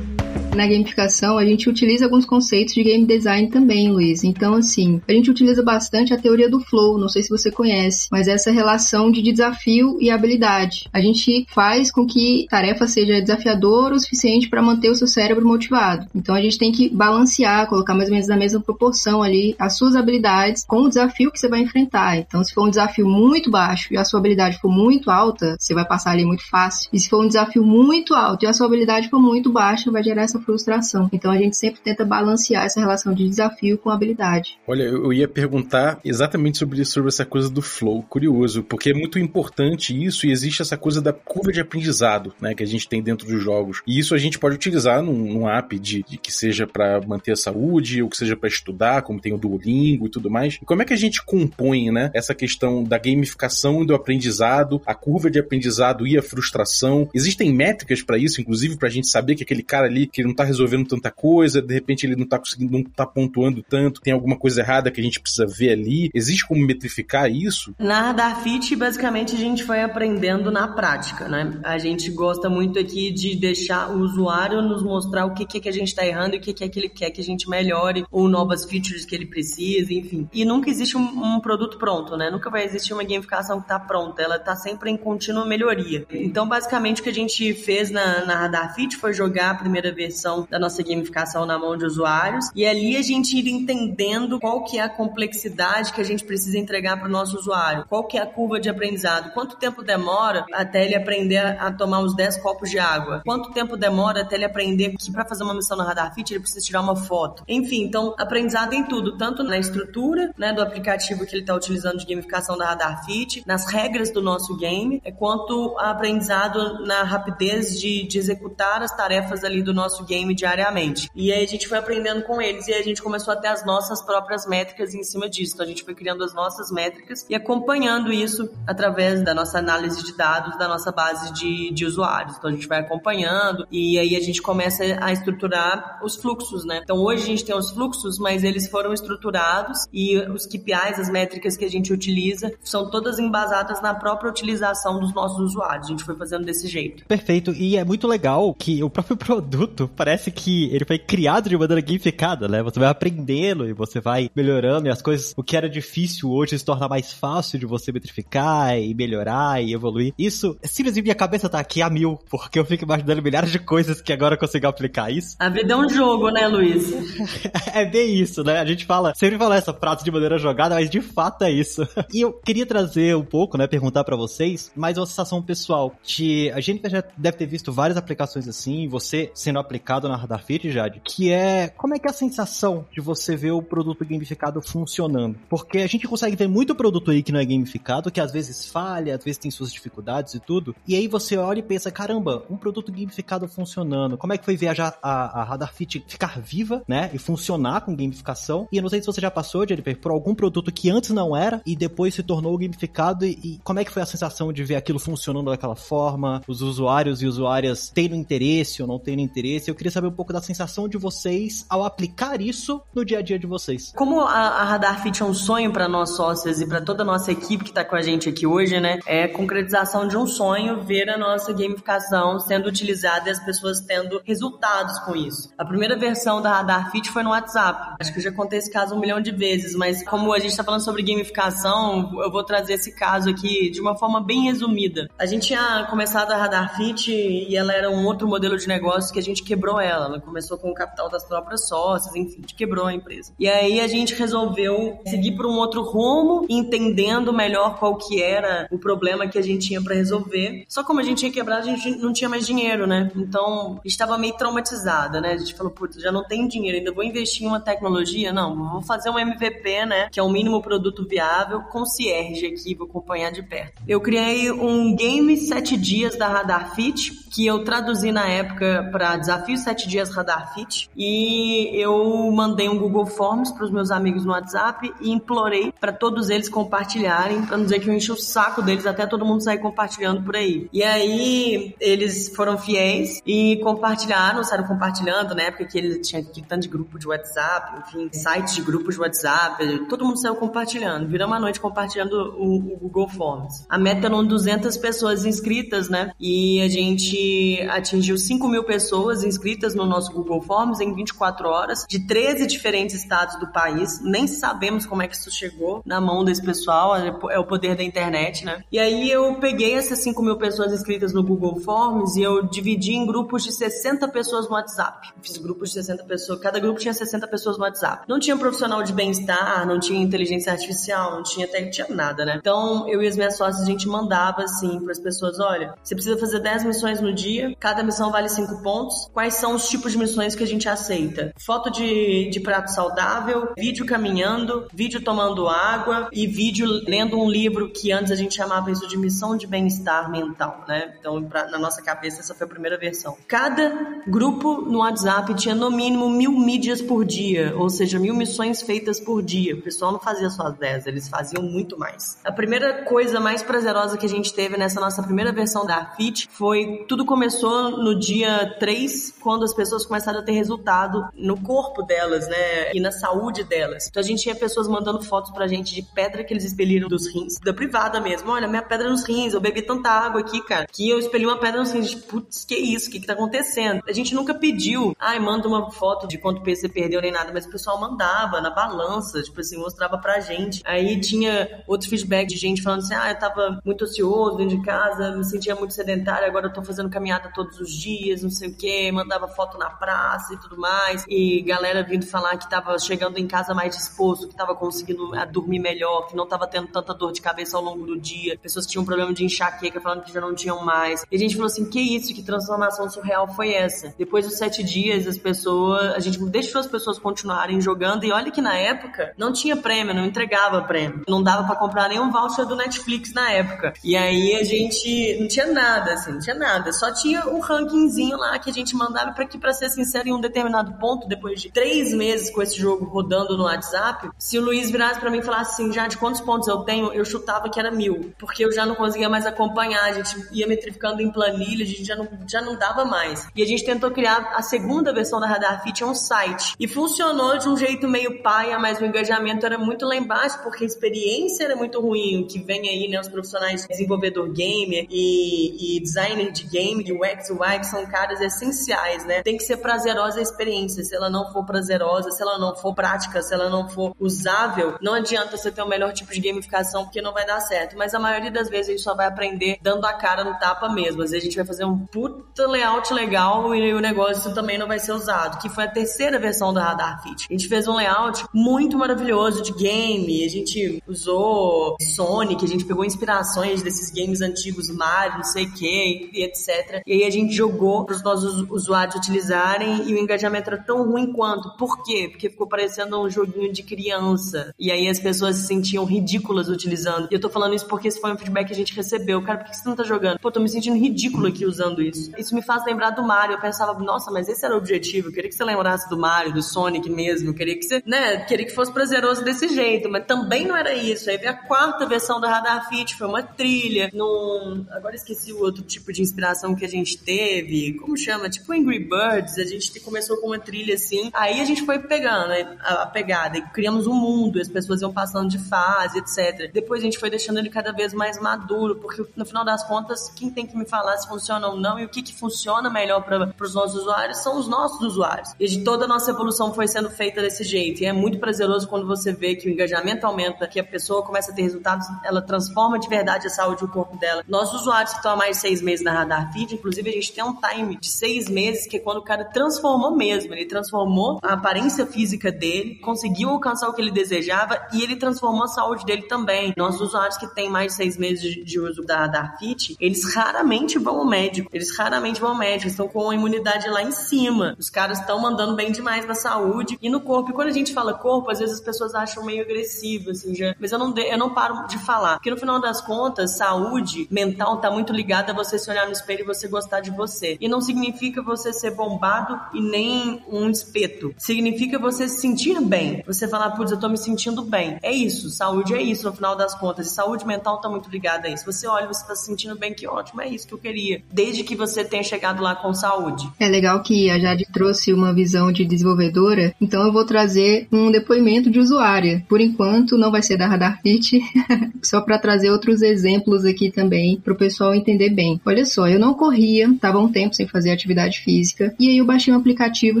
B: Na gamificação, a gente utiliza alguns conceitos de game design também, Luiz. Então, assim, a gente utiliza bastante a teoria do flow, não sei se você conhece, mas essa relação de desafio e habilidade. A gente faz com que a tarefa seja desafiadora o suficiente para manter o seu cérebro motivado. Então, a gente tem que balancear, colocar mais ou menos na mesma proporção ali as suas habilidades com o desafio que você vai enfrentar. Então, se for um desafio muito baixo e a sua habilidade for muito alta, você vai passar ali muito fácil. E se for um desafio muito alto e a sua habilidade for muito baixa, vai gerar essa frustração. Então a gente sempre tenta balancear essa relação de desafio com habilidade.
D: Olha, eu ia perguntar exatamente sobre isso, sobre essa coisa do flow. Curioso, porque é muito importante isso e existe essa coisa da curva de aprendizado, né, que a gente tem dentro dos jogos. E isso a gente pode utilizar num, num app de, de, que seja para manter a saúde ou que seja para estudar, como tem o Duolingo e tudo mais. E como é que a gente compõe, né, essa questão da gamificação e do aprendizado, a curva de aprendizado e a frustração? Existem métricas para isso, inclusive para a gente saber que aquele cara ali que não tá resolvendo tanta coisa, de repente ele não tá conseguindo, não tá pontuando tanto, tem alguma coisa errada que a gente precisa ver ali. Existe como metrificar isso?
C: Na Radarfit, basicamente, a gente foi aprendendo na prática, né? A gente gosta muito aqui de deixar o usuário nos mostrar o que, que, que a gente está errando e o que, é que ele quer que a gente melhore, ou novas features que ele precisa, enfim. E nunca existe um, um produto pronto, né? Nunca vai existir uma gamificação que está pronta, ela está sempre em contínua melhoria. Então, basicamente, o que a gente fez na, na Radarfit foi jogar a primeira versão da nossa gamificação na mão de usuários. E ali a gente ir entendendo qual que é a complexidade que a gente precisa entregar para o nosso usuário, qual que é a curva de aprendizado, quanto tempo demora até ele aprender a tomar os 10 copos de água, quanto tempo demora até ele aprender que para fazer uma missão na Radar Fit ele precisa tirar uma foto. Enfim, então aprendizado em tudo, tanto na estrutura né, do aplicativo que ele está utilizando de gamificação da Radar Fit, nas regras do nosso game, é quanto aprendizado na rapidez de, de executar as tarefas ali do nosso game diariamente. E aí a gente foi aprendendo com eles e a gente começou a ter as nossas próprias métricas em cima disso. Então a gente foi criando as nossas métricas e acompanhando isso através da nossa análise de dados, da nossa base de, de usuários. Então a gente vai acompanhando e aí a gente começa a estruturar os fluxos, né? Então hoje a gente tem os fluxos, mas eles foram estruturados e os KPIs, as métricas que a gente utiliza, são todas embasadas na própria utilização dos nossos usuários. A gente foi fazendo desse jeito.
A: Perfeito. E é muito legal que o próprio <laughs> produto parece que ele foi criado de maneira gamificada, né? Você vai aprendendo e você vai melhorando e as coisas, o que era difícil hoje se torna mais fácil de você metrificar e melhorar e evoluir. Isso, simplesmente minha cabeça tá aqui a mil, porque eu fico imaginando milhares de coisas que agora eu consigo aplicar isso.
C: A vida é um jogo, né, Luiz? <laughs>
A: é bem isso, né? A gente fala, sempre fala essa frase de maneira jogada, mas de fato é isso. <laughs> e eu queria trazer um pouco, né, perguntar para vocês, mais uma sensação pessoal, que a gente já deve ter visto várias aplicações assim, você sendo aplicado na Radar Fit, Jade, que é, como é que é a sensação de você ver o produto gamificado funcionando? Porque a gente consegue ver muito produto aí que não é gamificado, que às vezes falha, às vezes tem suas dificuldades e tudo, e aí você olha e pensa, caramba, um produto gamificado funcionando, como é que foi viajar a, a Radar Fit ficar viva, né, e funcionar com gamificação? E eu não sei se você já passou, Jennifer, por algum produto que antes não era e depois se tornou gamificado e, e como é que foi a sensação de ver aquilo funcionando daquela forma, os usuários e usuárias tendo interesse ou não tendo interesse? Eu queria saber um pouco da sensação de vocês ao aplicar isso no dia a dia de vocês.
C: Como a, a Radar Fit é um sonho para nós sócios e para toda a nossa equipe que está com a gente aqui hoje, né? É concretização de um sonho ver a nossa gamificação sendo utilizada e as pessoas tendo resultados com isso. A primeira versão da Radar Fit foi no WhatsApp. Acho que eu já contei esse caso um milhão de vezes, mas como a gente está falando sobre gamificação, eu vou trazer esse caso aqui de uma forma bem resumida. A gente tinha começado a Radar Fit e ela era um outro modelo de negócio que a gente quebrou ela. Ela começou com o capital das próprias sócias, enfim, quebrou a empresa. E aí a gente resolveu seguir por um outro rumo, entendendo melhor qual que era o problema que a gente tinha para resolver. Só como a gente tinha quebrado, a gente não tinha mais dinheiro, né? Então, estava meio traumatizada, né? A gente falou, putz, já não tenho dinheiro, ainda vou investir em uma tecnologia? Não, vou fazer um MVP, né? Que é o mínimo produto viável, com Cierge aqui, vou acompanhar de perto. Eu criei um game 7 dias da Radar Fit, que eu traduzi na época para Desafio 7 Dias Radar Fit, e eu mandei um Google Forms para os meus amigos no WhatsApp e implorei para todos eles compartilharem, para não dizer que eu enchi o saco deles até todo mundo sair compartilhando por aí. E aí eles foram fiéis e compartilharam, saíram compartilhando na época que eles tinham tanto de grupo de WhatsApp, enfim, sites de grupos de WhatsApp, todo mundo saiu compartilhando. Viramos a noite compartilhando o, o Google Forms. A meta eram 200 pessoas inscritas, né? E a gente atingiu 5 mil pessoas inscritas no nosso Google Forms em 24 horas, de 13 diferentes estados do país. Nem sabemos como é que isso chegou na mão desse pessoal, é o poder da internet, né? E aí eu peguei essas 5 mil pessoas inscritas no Google Forms e eu dividi em grupos de 60 pessoas no WhatsApp. Fiz grupos de 60 pessoas, cada grupo tinha 60 pessoas no WhatsApp. Não tinha profissional de bem-estar, não tinha inteligência artificial, não tinha até tinha nada, né? Então eu e as minhas sócias a gente mandava assim para as pessoas, olha, você precisa fazer 10 missões no dia, cada missão vale 5 pontos. Quais quais são os tipos de missões que a gente aceita. Foto de, de prato saudável, vídeo caminhando, vídeo tomando água e vídeo lendo um livro que antes a gente chamava isso de missão de bem-estar mental, né? Então, pra, na nossa cabeça, essa foi a primeira versão. Cada grupo no WhatsApp tinha no mínimo mil mídias por dia, ou seja, mil missões feitas por dia. O pessoal não fazia só as 10, eles faziam muito mais. A primeira coisa mais prazerosa que a gente teve nessa nossa primeira versão da Fit foi tudo começou no dia 3, quando as pessoas começaram a ter resultado no corpo delas, né? E na saúde delas. Então a gente tinha pessoas mandando fotos pra gente de pedra que eles expeliram dos rins, da privada mesmo. Olha, minha pedra nos rins, eu bebi tanta água aqui, cara, que eu expeli uma pedra nos rins. Putz, que isso? O que que tá acontecendo? A gente nunca pediu, ai, manda uma foto de quanto peso você perdeu nem nada, mas o pessoal mandava na balança, tipo assim, mostrava pra gente. Aí tinha outro feedback de gente falando assim, ah, eu tava muito ocioso dentro de casa, me sentia muito sedentário, agora eu tô fazendo caminhada todos os dias, não sei o que, mandava foto na praça e tudo mais, e galera vindo falar que tava chegando em casa mais disposto, que tava conseguindo dormir melhor, que não tava tendo tanta dor de cabeça ao longo do dia, pessoas que tinham problema de enxaqueca falando que já não tinham mais. E a gente falou assim, que isso, que transformação surreal foi essa? Depois dos sete dias, as pessoas, a gente deixou as pessoas continuarem jogando, e olha que na época não tinha prêmio, não entregava prêmio, não dava para comprar nenhum voucher do Netflix na época. E aí a gente não tinha nada, assim, não tinha nada, só tinha o rankingzinho lá que a gente mandava para que, para ser sincero, em um determinado ponto, depois de três meses com esse jogo rodando no WhatsApp, se o Luiz virasse para mim e falasse assim, já de quantos pontos eu tenho, eu chutava que era mil, porque eu já não conseguia mais acompanhar, a gente ia metrificando em planilha, a gente já não, já não dava mais. E a gente tentou criar a segunda versão da Radar Fit, é um site. E funcionou de um jeito meio paia, mas o engajamento era muito lá embaixo, porque a experiência era muito ruim, o que vem aí, né, os profissionais desenvolvedor gamer e, e designer de game, de UX, UI, que são caras essenciais, né? Tem que ser prazerosa a experiência. Se ela não for prazerosa, se ela não for prática, se ela não for usável, não adianta você ter o melhor tipo de gamificação porque não vai dar certo. Mas a maioria das vezes a gente só vai aprender dando a cara no tapa mesmo. Às vezes a gente vai fazer um puta layout legal e o negócio também não vai ser usado, que foi a terceira versão da Radar Fit. A gente fez um layout muito maravilhoso de game, a gente usou Sonic, a gente pegou inspirações desses games antigos, Mario, não sei o que, e etc. E aí a gente jogou para os nossos usuários utilizarem e o engajamento era tão ruim quanto. Por quê? Porque ficou parecendo um joguinho de criança. E aí as pessoas se sentiam ridículas utilizando. E eu tô falando isso porque esse foi um feedback que a gente recebeu. Cara, por que você não tá jogando? Pô, tô me sentindo ridículo aqui usando isso. Isso me faz lembrar do Mario. Eu pensava, nossa, mas esse era o objetivo. Eu queria que você lembrasse do Mario, do Sonic mesmo. Eu queria que você, né, queria que fosse prazeroso desse jeito. Mas também não era isso. Aí veio a quarta versão do Radar Fit, foi uma trilha. Num... Agora esqueci o outro tipo de inspiração que a gente teve. Como chama? Tipo Angry Birds. A gente começou com uma trilha assim. Aí a gente foi pegando a, pegada e criamos um mundo. As pessoas iam passando de fase, etc. Depois a gente foi deixando ele cada vez mais maduro, porque no final das contas, quem tem que me falar se funciona ou não e o que, que funciona melhor para os nossos usuários são os nossos usuários. E de toda a nossa evolução foi sendo feita desse jeito. E é muito prazeroso quando você vê que o engajamento aumenta, que a pessoa começa a ter resultados, ela transforma de verdade a saúde do corpo dela. Nossos usuários que estão há mais de seis meses na Radar Feed, inclusive a gente tem um time de seis meses que é quando o cara transformou mesmo. Ele transformou a aparência física dele, conseguiu alcançar o que ele desejava e ele transformou a saúde dele também. Nossos usuários que têm mais de seis meses de, uso da Radar Fit, eles raramente vão ao médico. Eles raramente vão ao médico. Estão com a imunidade lá em cima. Os caras estão mandando bem demais na saúde e no corpo. E quando a gente fala corpo, às vezes as pessoas acham meio agressivo, assim, já. Mas eu não, de, eu não paro de falar. Porque no final das contas, saúde mental tá muito ligada a você se olhar no espelho e você gostar de você. E não significa você ser bombado e nem um espeto. Significa você se sentir bem. Você falar, putz, eu tô me sentindo bem. É isso. Saúde é isso, no final das contas. E saúde mental tá muito ligada a isso. Você olha, você tá se sentindo bem, que ótimo. É isso que eu queria. Desde que você tenha chegado lá com saúde.
B: É legal que a Jade trouxe uma visão de desenvolvedora. Então eu vou trazer um depoimento de usuária. Por enquanto, não vai ser da Radar Fit. <laughs> Só para trazer outros exemplos aqui também para o pessoal entender bem. Olha só, eu não corria, estava um tempo sem fazer atividade física e aí eu baixei um aplicativo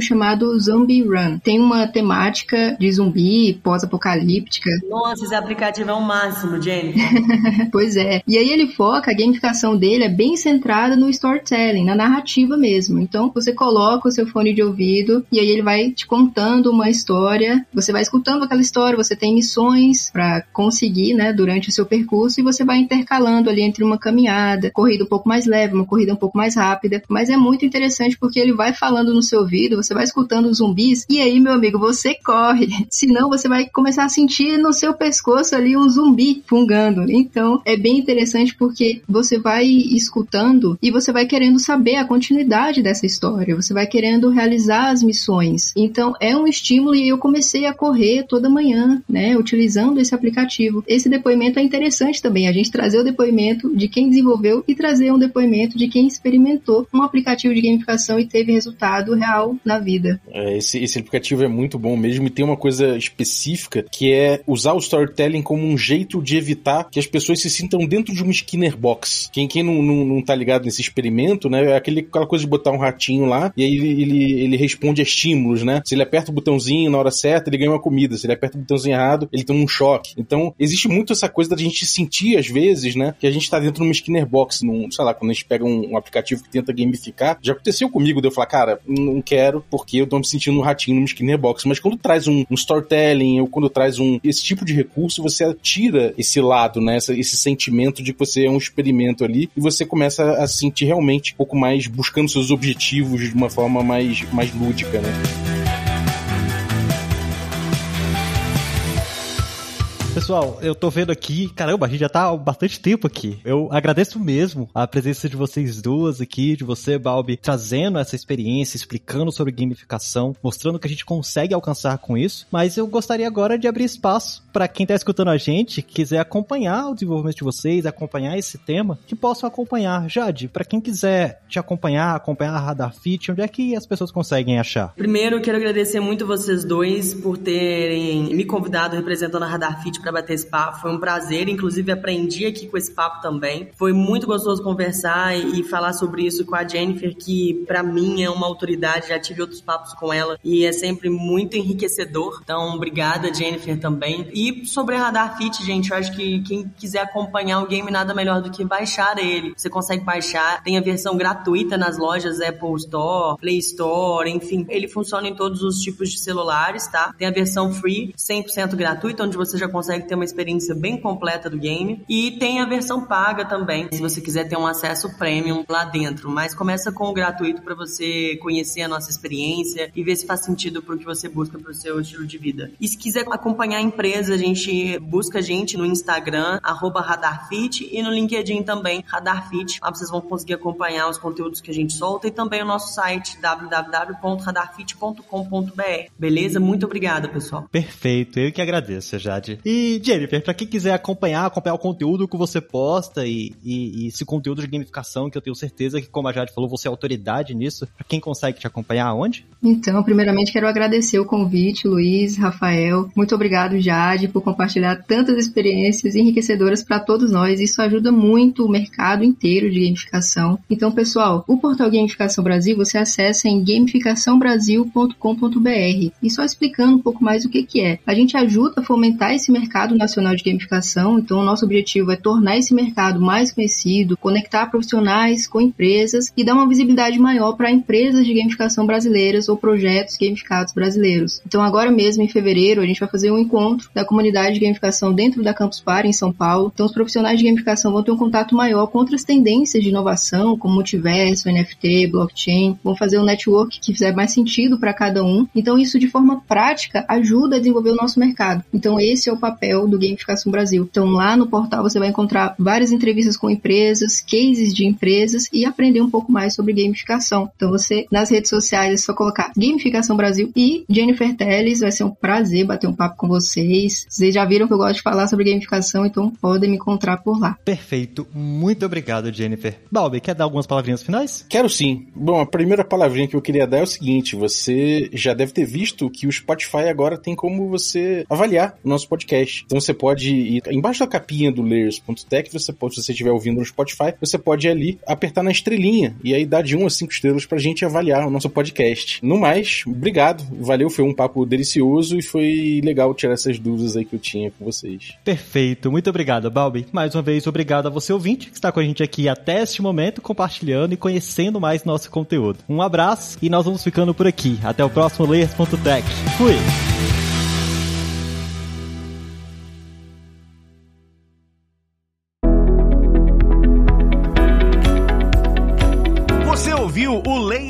B: chamado Zombie Run. Tem uma temática de zumbi, pós-apocalíptica.
C: Nossa, esse aplicativo é o máximo, Jenny. <laughs>
B: pois é. E aí ele foca, a gamificação dele é bem centrada no storytelling, na narrativa mesmo. Então você coloca o seu fone de ouvido e aí ele vai te contando uma história, você vai escutando aquela história, você tem missões para conseguir, né, durante o seu percurso e você vai intercalando ali entre uma caminhada, corrida um pouco mais leve, uma corrida um pouco mais rápida. Mas é muito interessante porque ele vai falando no seu ouvido, você vai escutando os zumbis, e aí, meu amigo, você corre. <laughs> Senão você vai começar a sentir no seu pescoço ali um zumbi fungando. Então, é bem interessante porque você vai escutando e você vai querendo saber a continuidade dessa história, você vai querendo realizar as missões. Então, é um estímulo e eu comecei a correr toda manhã, né, utilizando esse aplicativo. Esse depoimento é interessante também, a gente trazer o depoimento de quem desenvolveu e trazer um depoimento de quem experimentou um aplicativo de gamificação e teve resultado real na vida.
D: É, esse, esse aplicativo é muito bom mesmo e tem uma coisa específica que é usar o storytelling como um jeito de evitar que as pessoas se sintam dentro de uma Skinner box. Quem, quem não, não, não tá ligado nesse experimento, né, é aquele, aquela coisa de botar um ratinho lá e aí ele, ele, ele responde a estímulos, né? Se ele aperta o botãozinho na hora certa, ele ganha uma comida. Se ele aperta o botãozinho errado, ele tem um choque. Então, existe muito essa coisa da gente sentir, às vezes, né, que a gente tá dentro de uma Skinner box, num, sei lá, quando a gente pega um, um aplicativo que tenta gamificar. Já aconteceu comigo de eu falar, cara, não quero porque eu tô me sentindo um ratinho numa Skinner box. Mas quando traz um, um storytelling ou quando traz um esse tipo de recurso, você tira esse lado, né, esse, sentimento de que você é um experimento ali e você começa a sentir realmente um pouco mais buscando seus objetivos de uma forma mais, mais lúdica, né?
A: Pessoal, eu tô vendo aqui, caramba, a gente já tá há bastante tempo aqui. Eu agradeço mesmo a presença de vocês duas aqui, de você, Balbi, trazendo essa experiência, explicando sobre gamificação, mostrando que a gente consegue alcançar com isso. Mas eu gostaria agora de abrir espaço para quem tá escutando a gente, quiser acompanhar o desenvolvimento de vocês, acompanhar esse tema, que possam acompanhar. Jade, para quem quiser te acompanhar, acompanhar a Radar Fit, onde é que as pessoas conseguem achar?
C: Primeiro, quero agradecer muito vocês dois por terem me convidado representando a Radar Fit para bater esse papo. Foi um prazer, inclusive aprendi aqui com esse papo também. Foi muito gostoso conversar e, falar sobre isso com a Jennifer, que para mim é uma autoridade, já tive outros papos com ela e é sempre muito enriquecedor. Então, obrigada, Jennifer, também. E sobre a Radar Fit, gente, eu acho que quem quiser acompanhar o game, nada melhor do que baixar ele. Você consegue baixar, tem a versão gratuita nas lojas Apple Store, Play Store, enfim. Ele funciona em todos os tipos de celulares, tá? Tem a versão free, 100% gratuita, onde você já consegue consegue ter uma experiência bem completa do game. E tem a versão paga também, se você quiser ter um acesso premium lá dentro. Mas começa com o gratuito para você conhecer a nossa experiência e ver se faz sentido pro que você busca pro seu estilo de vida. E se quiser acompanhar a empresa, a gente busca a gente no Instagram, RadarFit, e no LinkedIn também, RadarFit. Lá vocês vão conseguir acompanhar os conteúdos que a gente solta e também o nosso site, www.radarfit.com.br. Beleza? Muito obrigada, pessoal.
A: Perfeito, eu que agradeço, Jade. E e, Jennifer, pra quem quiser acompanhar, acompanhar o conteúdo que você posta e, e, e, esse conteúdo de gamificação, que eu tenho certeza que, como a Jade falou, você é autoridade nisso, pra quem consegue te acompanhar aonde?
B: Então, primeiramente quero agradecer o convite, Luiz, Rafael. Muito obrigado, Jade, por compartilhar tantas experiências enriquecedoras para todos nós. Isso ajuda muito o mercado inteiro de gamificação. Então, pessoal, o portal Gamificação Brasil você acessa em gamificaçãobrasil.com.br. E só explicando um pouco mais o que, que é. A gente ajuda a fomentar esse mercado mercado nacional de gamificação, então o nosso objetivo é tornar esse mercado mais conhecido, conectar profissionais com empresas e dar uma visibilidade maior para empresas de gamificação brasileiras ou projetos gamificados brasileiros. Então agora mesmo em fevereiro a gente vai fazer um encontro da comunidade de gamificação dentro da Campus Party em São Paulo. Então os profissionais de gamificação vão ter um contato maior com outras tendências de inovação, como multiverso, NFT, blockchain, vão fazer um network que fizer mais sentido para cada um. Então isso de forma prática ajuda a desenvolver o nosso mercado. Então esse é o papel papel do Gamificação Brasil. Então, lá no portal você vai encontrar várias entrevistas com empresas, cases de empresas e aprender um pouco mais sobre gamificação. Então, você, nas redes sociais, é só colocar Gamificação Brasil e Jennifer Teles. Vai ser um prazer bater um papo com vocês. Vocês já viram que eu gosto de falar sobre gamificação, então podem me encontrar por lá.
A: Perfeito. Muito obrigado, Jennifer. Balbi, quer dar algumas palavrinhas finais?
D: Quero sim. Bom, a primeira palavrinha que eu queria dar é o seguinte: você já deve ter visto que o Spotify agora tem como você avaliar o nosso podcast. Então você pode ir embaixo da capinha do layers.tech, você pode, se você estiver ouvindo no Spotify, você pode ir ali apertar na estrelinha e aí dar de 1 a 5 estrelas pra gente avaliar o nosso podcast. No mais, obrigado. Valeu, foi um papo delicioso e foi legal tirar essas dúvidas aí que eu tinha com vocês.
A: Perfeito. Muito obrigado, Balbi. Mais uma vez, obrigado a você ouvinte que está com a gente aqui até este momento, compartilhando e conhecendo mais nosso conteúdo. Um abraço e nós vamos ficando por aqui. Até o próximo layers.tech. Fui!